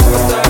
Stop.